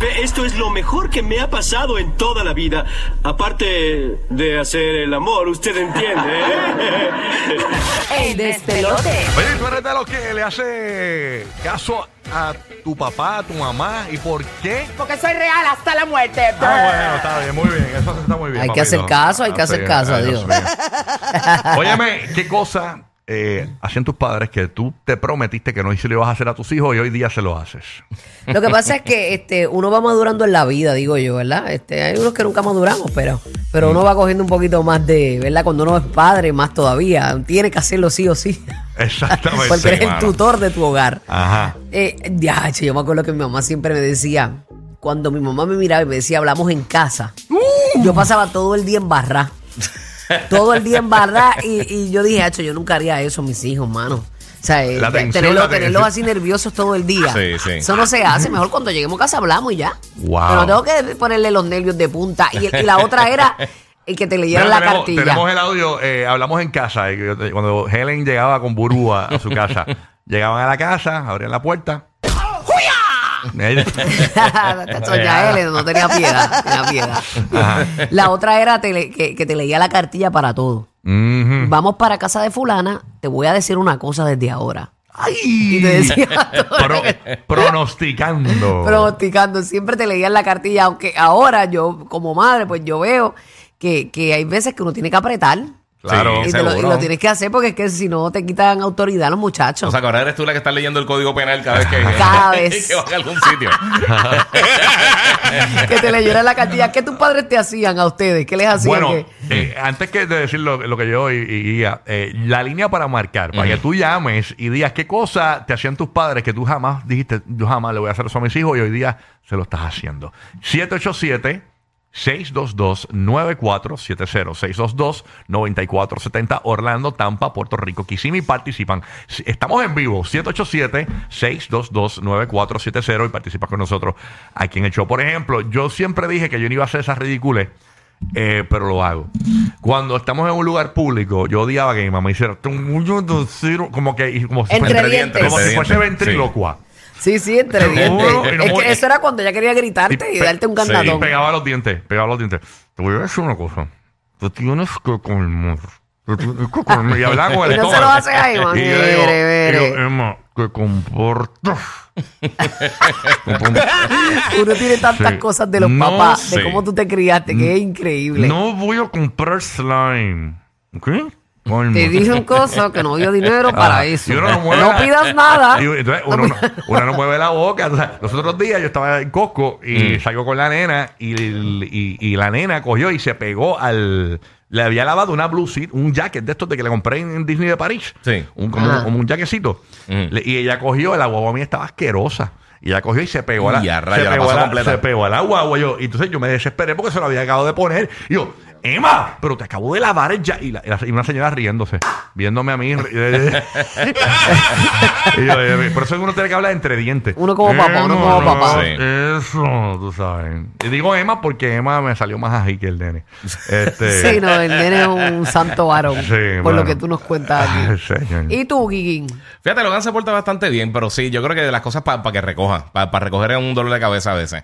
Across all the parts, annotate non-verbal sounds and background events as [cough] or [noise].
Esto es lo mejor que me ha pasado en toda la vida. Aparte de hacer el amor, usted entiende. ¿eh? [laughs] El despelote. Oye, tú eres de los que le hace caso a tu papá, a tu mamá. ¿Y por qué? Porque soy real hasta la muerte. Ah, bueno, está bien, muy bien. Eso está muy bien. Hay que hacer caso, hay que Ah, hacer sí, caso, Dios. mío. Óyeme, ¿qué cosa eh, hacían tus padres que tú te prometiste que no se lo ibas a hacer a tus hijos y hoy día se lo haces? Lo que pasa es que este, uno va madurando en la vida, digo yo, ¿verdad? Este, hay unos que nunca maduramos, pero, pero uno va cogiendo un poquito más de, ¿verdad? Cuando uno es padre, más todavía. Tiene que hacerlo sí o sí. Exactamente. Porque eres el mano. tutor de tu hogar. Ajá. Eh, ya, yo me acuerdo que mi mamá siempre me decía, cuando mi mamá me miraba y me decía, hablamos en casa, yo pasaba todo el día en barra. Todo el día en barra y, y yo dije, hacho, yo nunca haría eso a mis hijos, mano. O sea, eh, La tensión, tenerlo- la tenerlos así nerviosos todo el día. Sí, sí. Eso no se hace. Mejor cuando lleguemos a casa hablamos y ya. Wow. Pero tengo que ponerle los nervios de punta. Y, y la otra era el que te leyeran la tenemos, cartilla. tenemos el audio, eh, hablamos en casa. eh, Cuando Helen llegaba con Burú a, a su casa, [laughs] llegaban a la casa, abrían la puerta. [laughs] No tenía piedad, tenía piedad. La otra era que, que te leía la cartilla para todo. Ujú. Vamos para casa de fulana, te voy a decir una cosa desde ahora. ¡Ay! Y te decía todo. Pro- pronosticando. pronosticando, siempre te leían la cartilla, aunque ahora yo como madre pues yo veo que, que hay veces que uno tiene que apretar. Claro. y, te lo, y seguro. lo tienes que hacer porque es que si no te quitan autoridad los muchachos. O sea, que ahora eres tú la que está leyendo el código penal cada vez que, [laughs] Cada [laughs] vez. que vas a algún sitio. [laughs] que te leyeran la cartilla. ¿Qué tus padres te hacían a ustedes? ¿Qué les hacían? Bueno, eh, antes que de decir lo, lo que yo y, y Guía, eh, la línea para marcar, para que tú llames y digas qué cosa te hacían tus padres que tú jamás dijiste, yo jamás le voy a hacer eso a mis hijos y hoy día se lo estás haciendo. 787 622-9470, 622-9470, Orlando, Tampa, Puerto Rico, Kissimmee participan. Estamos en vivo, 787-622-9470 y participa con nosotros aquí en el show. Por ejemplo, yo siempre dije que yo no iba a hacer esas ridículas, eh, pero lo hago. Cuando estamos en un lugar público, yo odiaba que mi mamá hiciera como que como si Entre fuese- dientes. como si fuese ventrílocua. Sí, sí, entre Te dientes. no Es que eso era cuando ella quería gritarte y, darte un Y candadón. pegaba los dientes, pegaba los dientes. Te voy a decir una cosa. Tú tienes que colmar. Tú tienes que colmar. Y hablaba con el [laughs] Y no se lo hace ahí, man. Y yo digo, yo, Emma, que comportas. [laughs] Uno tiene tantas Sí. cosas de los No papás, de cómo tú te criaste, que es increíble. No voy a comprar slime. ¿Ok? Colmo. Te dije un coso que no dio dinero para Ah, eso. y uno no mueve No la- pidas nada. [laughs] Y entonces uno, no, uno no mueve la boca. O sea, los otros días yo estaba en Costco y Mm. salgo con la nena y, y- y la nena cogió y se pegó al... Le había lavado una blue suit, un jacket de estos de que le compré en Disney de París. Sí. Un, como, como un jaquecito. Mm. Le- y ella cogió, la guagua mía estaba asquerosa. Y ella cogió y se pegó a la, Y a se la pegó a la, completa. se pegó a la guagua. Yo, y entonces yo me desesperé porque se lo había acabado de poner. Y yo, Emma, pero te acabo de lavar el ya. Y, la- y la- y una señora riéndose, viéndome a mí. [laughs] y yo, eh, por eso es que uno tiene que hablar entre dientes. Uno como papá, uno como papá. Sí. Eso, tú sabes. Y digo Emma porque Emma me salió más ají que el nene. Este, [laughs] Sí, no, el nene es un santo varón. Sí, por mano. lo que tú nos cuentas Ay, aquí. señor. ¿Y tú, Guiguín? Fíjate, Logan se porta bastante bien, pero sí, yo creo que de las cosas para que recoja, para recoger es un dolor de cabeza a veces.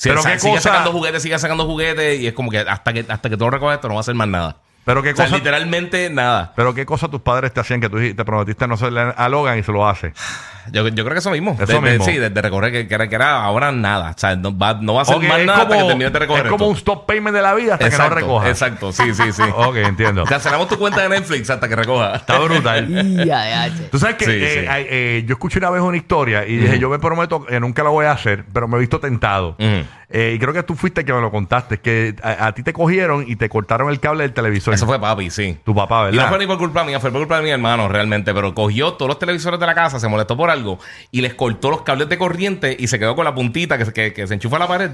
Si Pero él sa- qué sigue cosa- sacando juguetes, sigue sacando juguetes y es como que hasta que hasta que tú recoges esto no va a hacer más nada. Pero qué O sea, cosa- literalmente nada. Pero qué cosa tus padres te hacían que tú te prometiste no hacerle a Logan y se lo hace. Yo, yo creo que eso mismo. Eso De- sí, de, de recoger que, que era, que era ahora nada. O sea, no va, no va a hacer Ok, más nada hasta que termine de recoger es como esto. un stop payment de la vida hasta exacto, que no recoja. Exacto, sí, sí, sí. [laughs] Ok, entiendo. Cancelamos tu cuenta de Netflix hasta que recoja. Está brutal. Ya, ya, che. Tú sabes que Sí, eh, sí. eh, yo escuché una vez una historia y dije, yo me prometo que nunca lo voy a hacer, pero me he visto tentado. Eh, y creo que tú fuiste el que me lo contaste, que a, a ti te cogieron y te cortaron el cable del televisor. Eso fue papi, sí. Tu papá, ¿verdad? Y no fue ni por culpa mía, fue por culpa de mi hermano realmente, pero cogió todos los televisores de la casa, se molestó por algo y les cortó los cables de corriente y se quedó con la puntita que, que, que se enchufa a la pared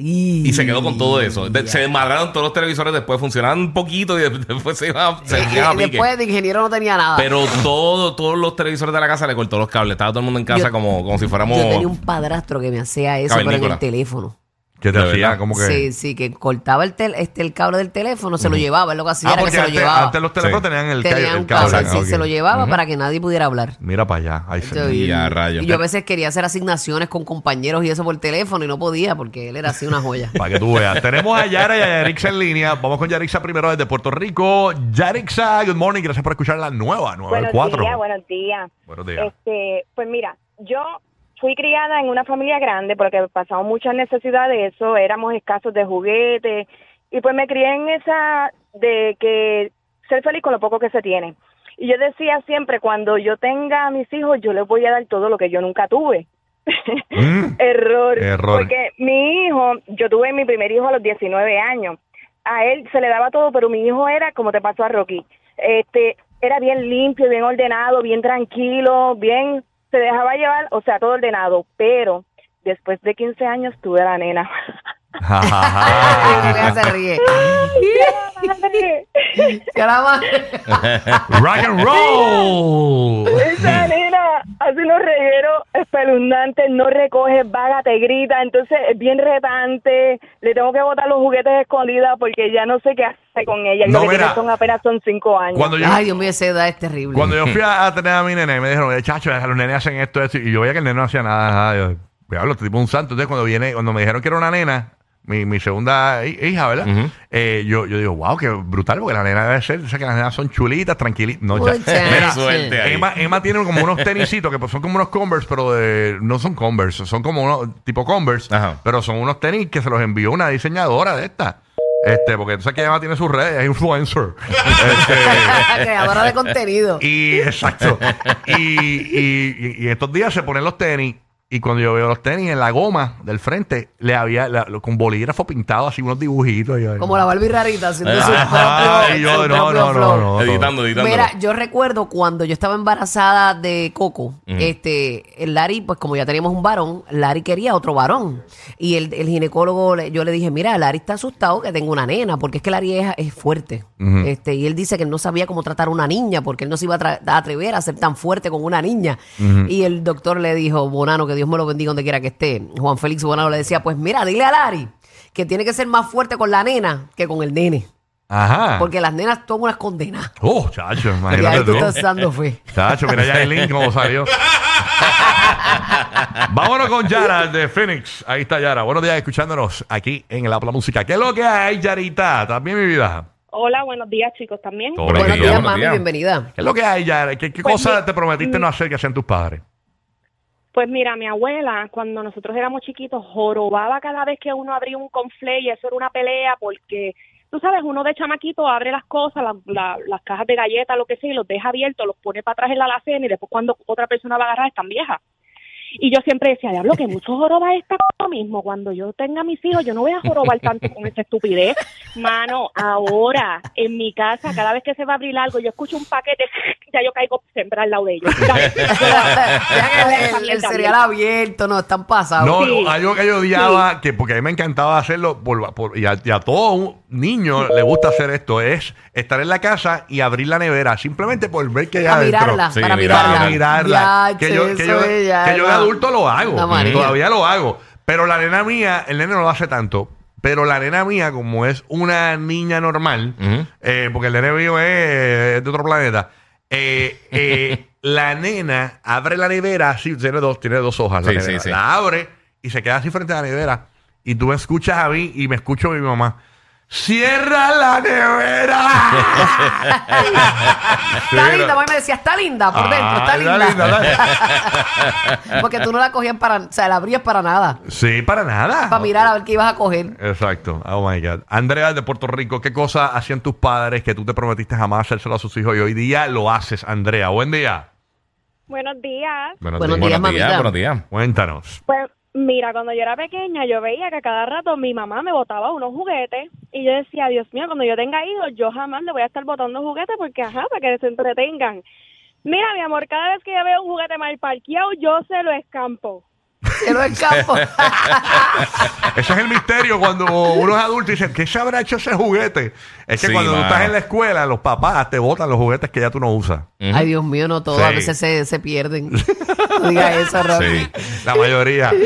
y se quedó con todo eso. De- se desmadraron todos los televisores después, funcionaban un poquito y de- [laughs] después se iban se Eh, iban a pique. después de ingeniero no tenía nada. Pero todo, todos los televisores de la casa le cortó los cables. Estaba todo el mundo en casa Yo- como, como si fuéramos... Yo tenía un padrastro que me hacía eso, pero en el teléfono. Que te hacía como que. Sí, sí, que cortaba el, tel- este, el cable del teléfono, se lo llevaba, es lo que hacía, Ah, era que porque se lo antes, llevaba. antes los teléfonos Sí. tenían el, ca- Tenía el un cable. cable, sí, ok. se lo llevaba para que nadie pudiera hablar. Mira para allá. Ahí se- Yo- Y a rayos. y yo a veces quería hacer asignaciones con compañeros y eso por teléfono y no podía porque él era así una joya. [laughs] Para que tú veas. Tenemos a Yara y a Yarixa en línea. Vamos con Yarixa primero desde Puerto Rico. Yarixa, good morning. Gracias por escuchar la nueva, Buenos 94. días, buenos días. Buenos días. Este, pues mira, yo fui criada en una familia grande porque pasamos muchas necesidades de eso, éramos escasos de juguetes y pues me crié en esa de que ser feliz con lo poco que se tiene. Y yo decía siempre, cuando yo tenga a mis hijos, yo les voy a dar todo lo que yo nunca tuve. Mm. [laughs] Error. Error. Porque mi hijo, yo tuve mi primer hijo a los 19 años. A él se le daba todo, pero mi hijo era como te pasó a Rocky. Este, era bien limpio, bien ordenado, bien tranquilo, bien se dejaba llevar, o sea, todo ordenado, pero después de 15 años tuve a la nena. [laughs] Se ríe. Rock and roll. Hace unos regueros espeluznantes, no recoge, vaga, te grita, entonces es bien retante, le tengo que botar los juguetes escondidas porque ya no sé qué hacer con ella. Y No, lo que mira. son apenas son cinco años. Cuando yo, Ay, Dios mío, esa edad es terrible. cuando yo fui a, a tener a mi nene, me dijeron, "Eh, chacho, los nenes hacen esto, esto. Y yo veía que el nene no hacía nada. nada. Yo, diablo, este tipo es un santo. Entonces, cuando viene, cuando me dijeron que era una nena, mi, mi segunda hi- hija, ¿verdad? Eh, yo, yo digo, wow, qué brutal, porque la nena debe ser, o sea, que las nenas son chulitas, tranquilitas. No, ya. Mira, Suerte ahí. Emma, Emma tiene como unos tenisitos que pues, son como unos Converse, pero de, no son Converse, son como unos tipo Converse, Ajá. pero son unos tenis que se los envió una diseñadora de esta. Este, porque tú sabes que Emma tiene sus redes, es influencer. [laughs] Este, Creadora de contenido. y exacto. Y, y, y- y estos días se ponen los tenis. Y cuando yo veo los tenis en la goma del frente, le había la- lo- con bolígrafo pintado así unos dibujitos. y yo, Como la Barbie rarita haciendo su Ajá, propio, y yo, su no, propio no, no, flow. no, no. editando, editando. Mira, yo recuerdo cuando yo estaba embarazada de Coco, este, el Larry, pues como ya teníamos un varón, Larry quería otro varón. Y el, el ginecólogo, le- yo le dije, mira, Larry está asustado que tengo una nena, porque es que Larry es, es fuerte. este, y él dice que él no sabía cómo tratar a una niña, porque él no se iba a, tra- a atrever a ser tan fuerte con una niña. Y el doctor le dijo, Bonano, que Dios me lo bendiga donde quiera que esté. Juan Félix Bonano le decía, pues mira, dile a Larry que tiene que ser más fuerte con la nena que con el nene. Ajá. Porque las nenas son unas condenas. Oh, chacho, Y ahí imagínate tú tú. estás dando fe. Chacho, mira ya el link cómo salió. [laughs] Vámonos con Yara de Phoenix. Ahí está Yara. Buenos días escuchándonos aquí en el Apla Música. ¿Qué es lo que hay, Yarita? ¿También mi vida? Hola, buenos días chicos también. Buenos días, buenos mami, días. bienvenida. ¿Qué es lo que hay, Yara? ¿Qué, qué Pues cosa mi- te prometiste no hacer que hacían tus padres? Pues mira, mi abuela, cuando nosotros éramos chiquitos, jorobaba cada vez que uno abría un conflé y eso era una pelea porque, tú sabes, uno de chamaquito abre las cosas, la- la- las cajas de galletas, lo que sea, y los deja abiertos, los pone para atrás en la alacena y después cuando otra persona va a agarrar están viejas. Y yo siempre decía, diablo, que mucho joroba esta cosa mismo. Cuando yo tenga mis hijos, yo no voy a jorobar tanto con esta estupidez. Mano, ahora, en mi casa, cada vez que se va a abrir algo, yo escucho un paquete, ya yo caigo siempre al lado de ellos. el, el cereal abierto, no, están pasados. No, Sí. algo que yo odiaba, que porque a mí me encantaba hacerlo, por- por- y, a, y a todo un niño le gusta hacer esto, es estar en la casa y abrir la nevera, simplemente por ver que hay a adentro. mirarla, Sí, para mirarla. Para mirarla. Ya, que, yo, que, yo, es ya, que yo de adulto lo hago. Todavía lo hago. Pero la nena mía, el nene no lo hace tanto. Pero la nena mía, como es una niña normal, eh, porque el nene mío es, es de otro planeta, eh, eh, [laughs] la nena abre la nevera, así, tiene dos, tiene dos hojas. la Sí, nevera. sí, sí. La abre y se queda así frente a la nevera. Y tú me escuchas a mí y me escucho a mi mamá. ¡Cierra la nevera! [laughs] Está linda, mami me decía, está linda por dentro, está Ah, linda. [laughs] Porque tú no la cogías para, o sea, la abrías para nada. Sí, para nada. Para mirar a ver qué ibas a coger. Exacto. Oh my God. Andrea de Puerto Rico, ¿qué cosa hacían tus padres que tú te prometiste jamás hacérselo a sus hijos y hoy día lo haces, Andrea? Buen día. Buenos días. Buenos, días, mamita. buenos días. Cuéntanos. Pues mira, cuando yo era pequeña, yo veía que cada rato mi mamá me botaba unos juguetes y yo decía, Dios mío, cuando yo tenga hijos, yo jamás le voy a estar botando juguetes porque, ajá, para que se entretengan. Mira, mi amor, cada vez que yo veo un juguete mal parqueado, yo se lo escampo. Cielo del campo. [laughs] Ese es el misterio cuando uno es adulto y dice, ¿qué se habrá hecho ese juguete? Es que Sí, cuando tú estás en la escuela, los papás te botan los juguetes que ya tú no usas. Ay, Dios mío, no todo. Sí. A veces se, se pierden. [laughs] No diga eso, Rocky. Sí. La mayoría. [laughs] Ay,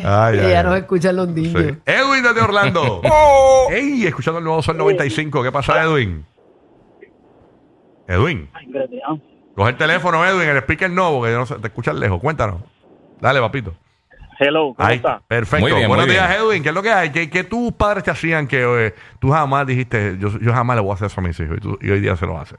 Que ay, ya ay. nos escuchan los niños. Sí. Edwin desde Orlando. Ey, escuchando el nuevo Sol 95. ¿Qué pasa, Edwin? Edwin. Coge el teléfono, Edwin, el speaker no, porque yo no sé, te escuchan lejos. Cuéntanos. Dale, papito. Hello, ¿cómo Ahí, está? perfecto. Muy bien, Buenos muy días, bien. Edwin. ¿Qué es lo que hay? ¿Qué, qué tus padres te hacían que eh, tú jamás dijiste, yo, yo jamás le voy a hacer eso a mis hijos y, tú- y hoy día se lo haces?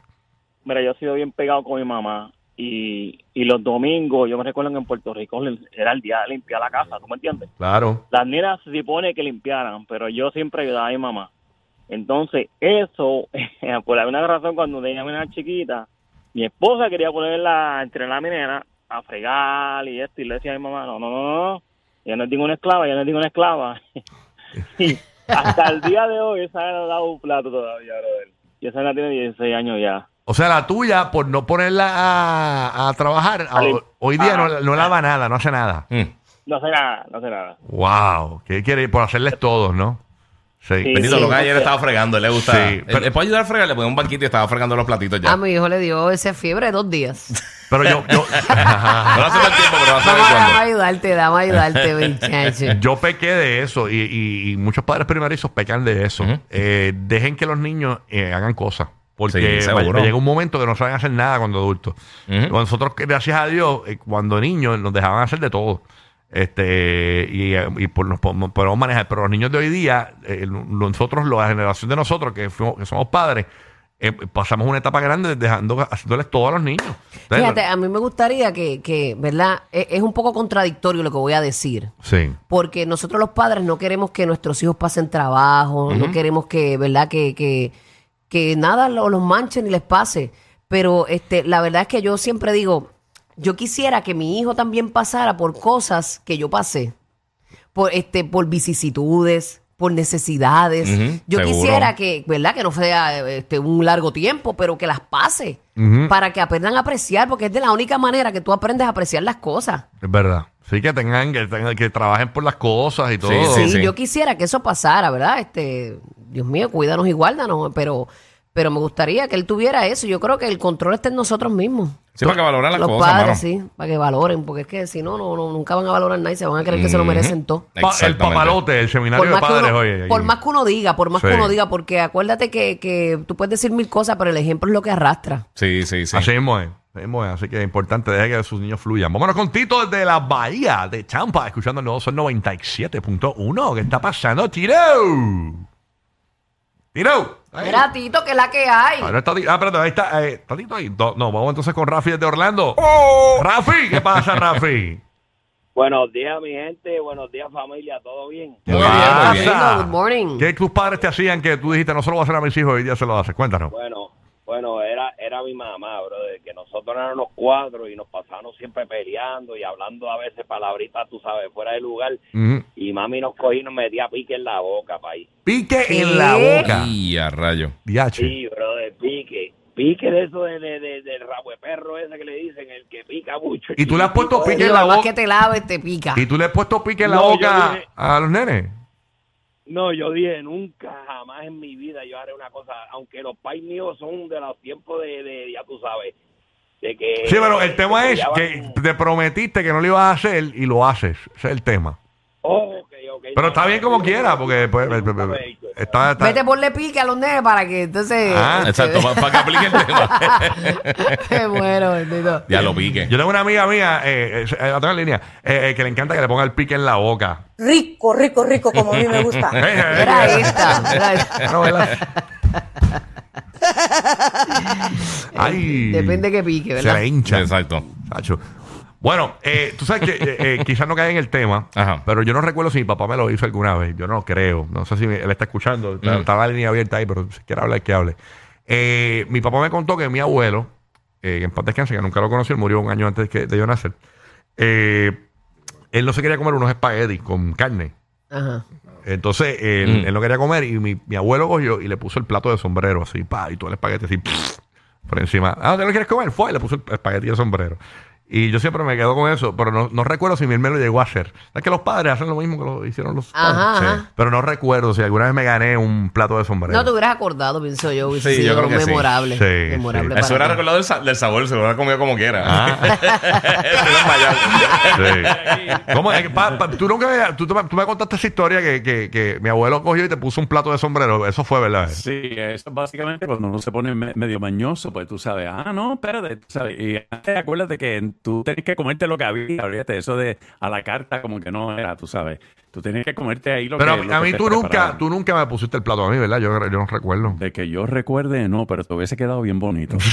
Mira, yo he sido bien pegado con mi mamá y, y los domingos, yo me recuerdo que en Puerto Rico era el día de limpiar la casa, ¿tú me entiendes? Claro. Las nenas se supone que limpiaran, pero yo siempre ayudaba a mi mamá. Entonces, eso, [laughs] por alguna razón, cuando tenía mi nena chiquita, mi esposa quería ponerla, entrenar a mi nena a fregar y esto, y le decía a mi mamá, no, no, no, no, ya no es ninguna esclava, ya no es ninguna esclava. [laughs] y hasta el día de hoy, esa nena no da un plato todavía, brother. Y esa nena tiene 16 años ya. O sea, la tuya, por no ponerla a, a trabajar, a- hoy día Ah. no, no lava nada, no hace nada. Mm. No sé nada, no sé nada. Wow. ¿Qué quiere? Por hacerles todos, ¿no? Sí. Sí. Bendito, Sí. ayer estaba fregando, le gusta. Sí, él- pero- él puede ayudar a fregar, le pone un banquito y estaba fregando los platitos ya. A mi hijo le dio esa fiebre de dos días. [laughs] Pero yo, [laughs] yo, No hace tal tiempo, pero va a saber a ayudarte, vamos a ayudarte, muchacho. [laughs] yo pequé de eso y, y- y muchos padres primerizos pecan de eso. Eh, dejen que los niños eh, hagan cosas. Porque Sí, llega un momento que no saben hacer nada cuando adultos. Ujú. Nosotros, gracias a Dios, eh, cuando niños nos dejaban hacer de todo. Este, y, y por, nos podemos, podemos manejar. Pero los niños de hoy día, eh, nosotros, la generación de nosotros que, fuimos- que somos padres, eh, pasamos una etapa grande dejando, haciéndoles todo a los niños. Entonces, Fíjate, a mí me gustaría que, que, ¿verdad? E- Es un poco contradictorio lo que voy a decir. Sí. Porque nosotros los padres no queremos que nuestros hijos pasen trabajo, no queremos que, ¿verdad? Que, que, que nada lo- los manche ni les pase. Pero este, la verdad es que yo siempre digo, yo quisiera que mi hijo también pasara por cosas que yo pasé. Por, este, por vicisitudes, por necesidades. Yo seguro. quisiera que, ¿verdad? Que no sea este, un largo tiempo, pero que las pase. Para que aprendan a apreciar, porque es de la única manera que tú aprendes a apreciar las cosas. Es verdad. Sí, que tengan, que tengan, que trabajen por las cosas y todo. Sí, Sí, sí. yo quisiera que eso pasara, ¿verdad? Este, Dios mío, cuídanos y guárdanos, pero, pero me gustaría que él tuviera eso. Yo creo que el control está en nosotros mismos. Sí, para que valoren las Los cosas, padres, mano. sí, para que valoren, porque es que si no, no, no, nunca van a valorar nada y se van a creer que se lo merecen todo. Pa- el Exactamente. papalote, el seminario Por de que padres, uno, oye. por más que uno diga, por más Sí. que uno diga, porque acuérdate que, que tú puedes decir mil cosas, pero el ejemplo es lo que arrastra. Sí, sí, sí. Así mismo es. Así mismo es. Así que es importante dejar que sus niños fluyan. Vámonos con Tito desde la Bahía de Champa, escuchando el nuevo Sol 97.1. ¿Qué está pasando, Tiro? Tiro. Mira, Tito, que es la que hay. Ah, no está ah, espérate, ahí está. Eh, ¿Está Tito ahí? No, no, vamos entonces con Rafi desde Orlando. Rafi, ¿qué pasa, Rafi? [laughs] Buenos días, mi gente. Buenos días, familia. ¿Todo bien? ¿Qué Muy bien, muy pasa? bien. Good morning. ¿Qué tus padres te hacían que tú dijiste, no se lo voy a hacer a mis hijos, hoy día se lo haces? Cuéntanos. Bueno, bueno, era era mi mamá, brother, nosotros éramos cuatro y nos pasábamos siempre peleando y hablando a veces palabritas, tú sabes, fuera de lugar. Ujú. Y mami nos cogía y nos metía pique en la boca, país. Pique ¿Qué? en la boca. Y a rayo. Diache. Sí, brother, pique. Pique de eso de, de, de- del rabo de perro ese que le dicen, el que pica mucho. ¿Y tú le has puesto pique en la boca? que te laves, te pica. ¿Y tú le has puesto pique en la No, boca dije- a los nenes? No, yo dije, nunca, jamás en mi vida yo haré una cosa, aunque los pais míos son de los tiempos de, de ya tú sabes, de que... Sí, pero el tema que es que te prometiste que no lo ibas a hacer y lo haces. Ese es el tema. Oh, ok, ok. Pero No, está bien como no, quiera, porque pues, está, está- Vete ponle pique a los nenes para que entonces. Ah, Exacto, para que aplique el tema. Qué [laughs] bueno, bendito. ya lo pique. Yo tengo una amiga mía, eh, eh, la tengo en línea, eh, eh, que le encanta que le ponga el pique en la boca. Rico, rico, rico, como a mí me gusta. [laughs] Eh, eh, Era eh, esta. era esta. [laughs] Ay. Depende que pique, Se ¿verdad? le hincha. Exacto. Sacho. Bueno, eh, tú sabes que eh, eh, quizás no cae en el tema, Ajá. pero yo no recuerdo si mi papá me lo hizo alguna vez. Yo no creo. No sé si él está escuchando. Está, Mm. está la línea abierta ahí, pero si quiere hablar, que hable. Eh, mi papá me contó que mi abuelo, eh, que en paz descanse, que nunca lo conocí, él murió un año antes que- de yo nacer. eh, él no se quería comer unos espaguetis con carne. Ajá. Entonces, él, Mm. él no quería comer y mi, mi abuelo cogió y le puso el plato de sombrero así, pa, y todo el espagueti así, [laughs] por encima. Ah, ¿te lo quieres comer? Fue, y le puso el espagueti de sombrero. Y yo siempre me quedo con eso, pero no, no recuerdo si mi hermano lo llegó a hacer. Es que los padres hacen lo mismo que lo hicieron los Ajá, padres. ajá. Pero no recuerdo si alguna vez me gané un plato de sombrero. No te hubieras acordado, pienso yo. Hubiese Sí, yo sido creo que sí. memorable. Sí, memorable sí. Eso era ti. recordado del, sa- del sabor, se lo hubiera comido como quiera. Ah. [laughs] Sí. ¿Cómo? Pa- pa- tú nunca me, tú, tú me contaste esa historia que, que, que mi abuelo cogió y te puso un plato de sombrero. Eso fue, ¿verdad? Sí, eso es básicamente cuando uno se pone me- medio mañoso, pues tú sabes, ah, no, espérate, tú sabes. Y antes acuérdate que tú tenías que comerte lo que había, olvídate, eso de a la carta como que no era, tú sabes. Tú tenías que comerte ahí lo Pero a, que mí- lo a mí tú nunca, preparaban. tú nunca me pusiste el plato a mí, ¿verdad? Yo, yo no recuerdo. De que yo recuerde, no, pero te hubiese quedado bien bonito. [laughs]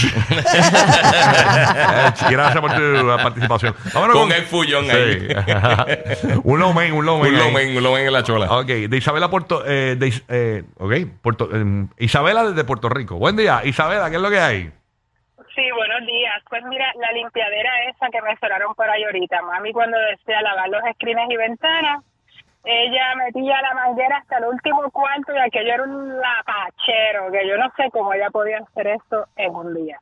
Eh, Gracias por tu participación. Vámonos Con el fullón ahí. [laughs] un lomen, un lomen. Un lomen, un lomen en la chola. Ok, de Isabela Puerto, eh, de eh, ok, Puerto, eh, Isabela desde Puerto Rico. Buen día, Isabela, ¿qué es lo que hay? Sí, buenos días. Pues mira, la limpiadera esa que me sonaron por ahí ahorita, mami cuando desea lavar los escrines y ventanas, ella metía la manguera hasta el último cuarto y aquello era un lapachero, que yo no sé cómo ella podía hacer esto en un día.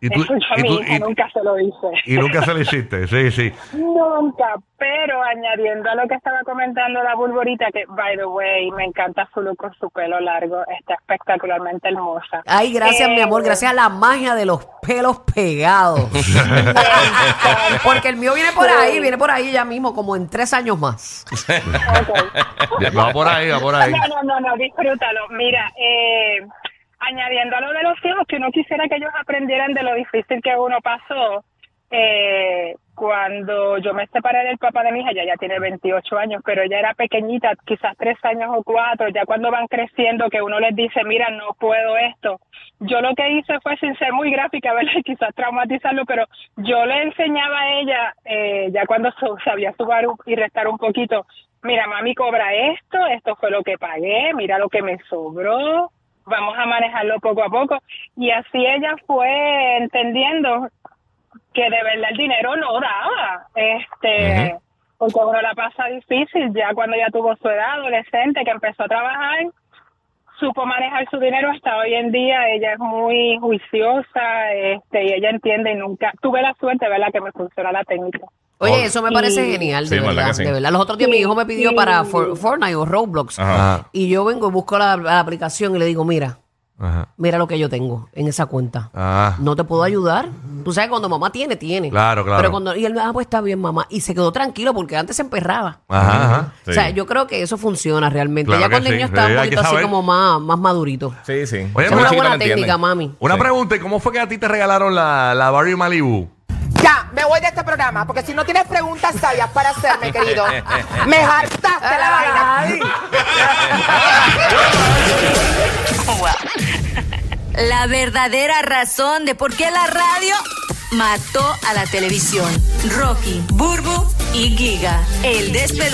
Y tú, Eso yo a y mi tú- hija y- nunca se lo hice. y nunca se lo hiciste, sí, sí. Nunca, pero añadiendo a lo que estaba comentando la bulborita, que, by the way, me encanta su look con su pelo largo, está espectacularmente hermosa. Ay, gracias, mi amor, Eh, gracias a la magia de los pelos pegados. [laughs] [laughs] Porque el mío viene por ahí, viene por ahí ya mismo, como en tres años más. ok. [laughs] Va por ahí, va por ahí. No, no, no, no, disfrútalo. Mira, eh, añadiendo a lo de los hijos, que uno quisiera que ellos aprendieran de lo difícil que uno pasó. Eh, cuando yo me separé del papá de mi hija, ya ya tiene 28 años, pero ella era pequeñita, quizás tres años o cuatro, ya cuando van creciendo, que uno les dice, mira, no puedo esto. Yo lo que hice fue, sin ser muy gráfica, [laughs] ¿verdad? quizás traumatizarlo, pero yo le enseñaba a ella, eh, ya cuando sabía sumar y restar un poquito, mira, mami cobra esto, esto fue lo que pagué, mira lo que me sobró, vamos a manejarlo poco a poco. Y así ella fue entendiendo que de verdad el dinero no daba, este, porque uno la pasa difícil, ya cuando ya tuvo su edad adolescente, que empezó a trabajar, supo manejar su dinero hasta hoy en día, ella es muy juiciosa, este, y ella entiende y nunca, tuve la suerte, ¿verdad?, que me funciona la técnica. Oye, eso me parece Y- genial, Sí, de verdad verdad, que sí. de verdad. Los otros días mi hijo me pidió para For- Fortnite o Roblox. Ajá. Y yo vengo y busco la, la aplicación y le digo, mira, Ajá. mira lo que yo tengo en esa cuenta. Ah, No te puedo ayudar. Tú sabes, cuando mamá tiene, tiene. Claro, claro. Pero cuando, y él, ah, pues está bien, mamá. Y se quedó tranquilo porque antes se emperraba. ajá, ajá. Sí. O sea, yo creo que eso funciona realmente. Claro ya cuando el sí. niño está Sí, un hay que poquito así como más, más madurito. Sí, sí. Oye, Es pero una buena técnica, mami. Una Sí. pregunta, ¿y cómo fue que a ti te regalaron la, la Barry Malibu? Ya, me voy de este programa, porque si no tienes preguntas sabias para hacerme, querido, me hartaste la vaina. La verdadera razón de por qué la radio mató a la televisión. Rocky, Burbu y Giga. El despelote.